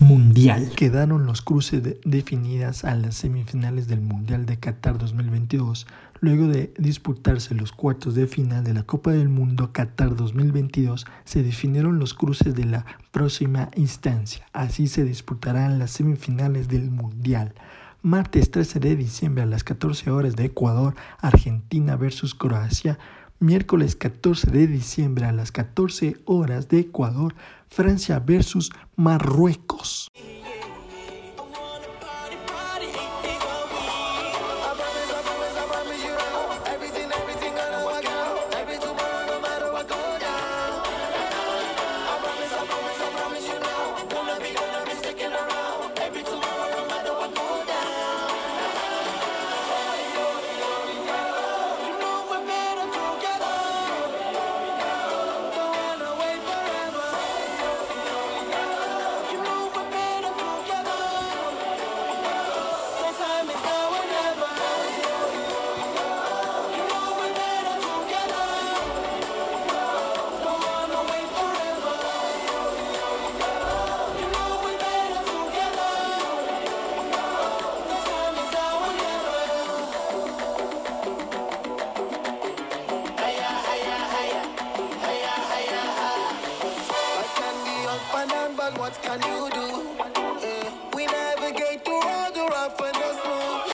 mundial. Quedaron los cruces definidas a las semifinales del Mundial de Qatar 2022, luego de disputarse los cuartos de final de la Copa del Mundo Qatar 2022, se definieron los cruces de la próxima instancia. Así se disputarán las semifinales del Mundial martes 13 de diciembre a las 14 horas de Ecuador, Argentina versus Croacia, miércoles 14 de diciembre a las 14 horas de Ecuador, Francia versus Marruecos. What can you do? Yeah. We navigate through all the rough and the smooth.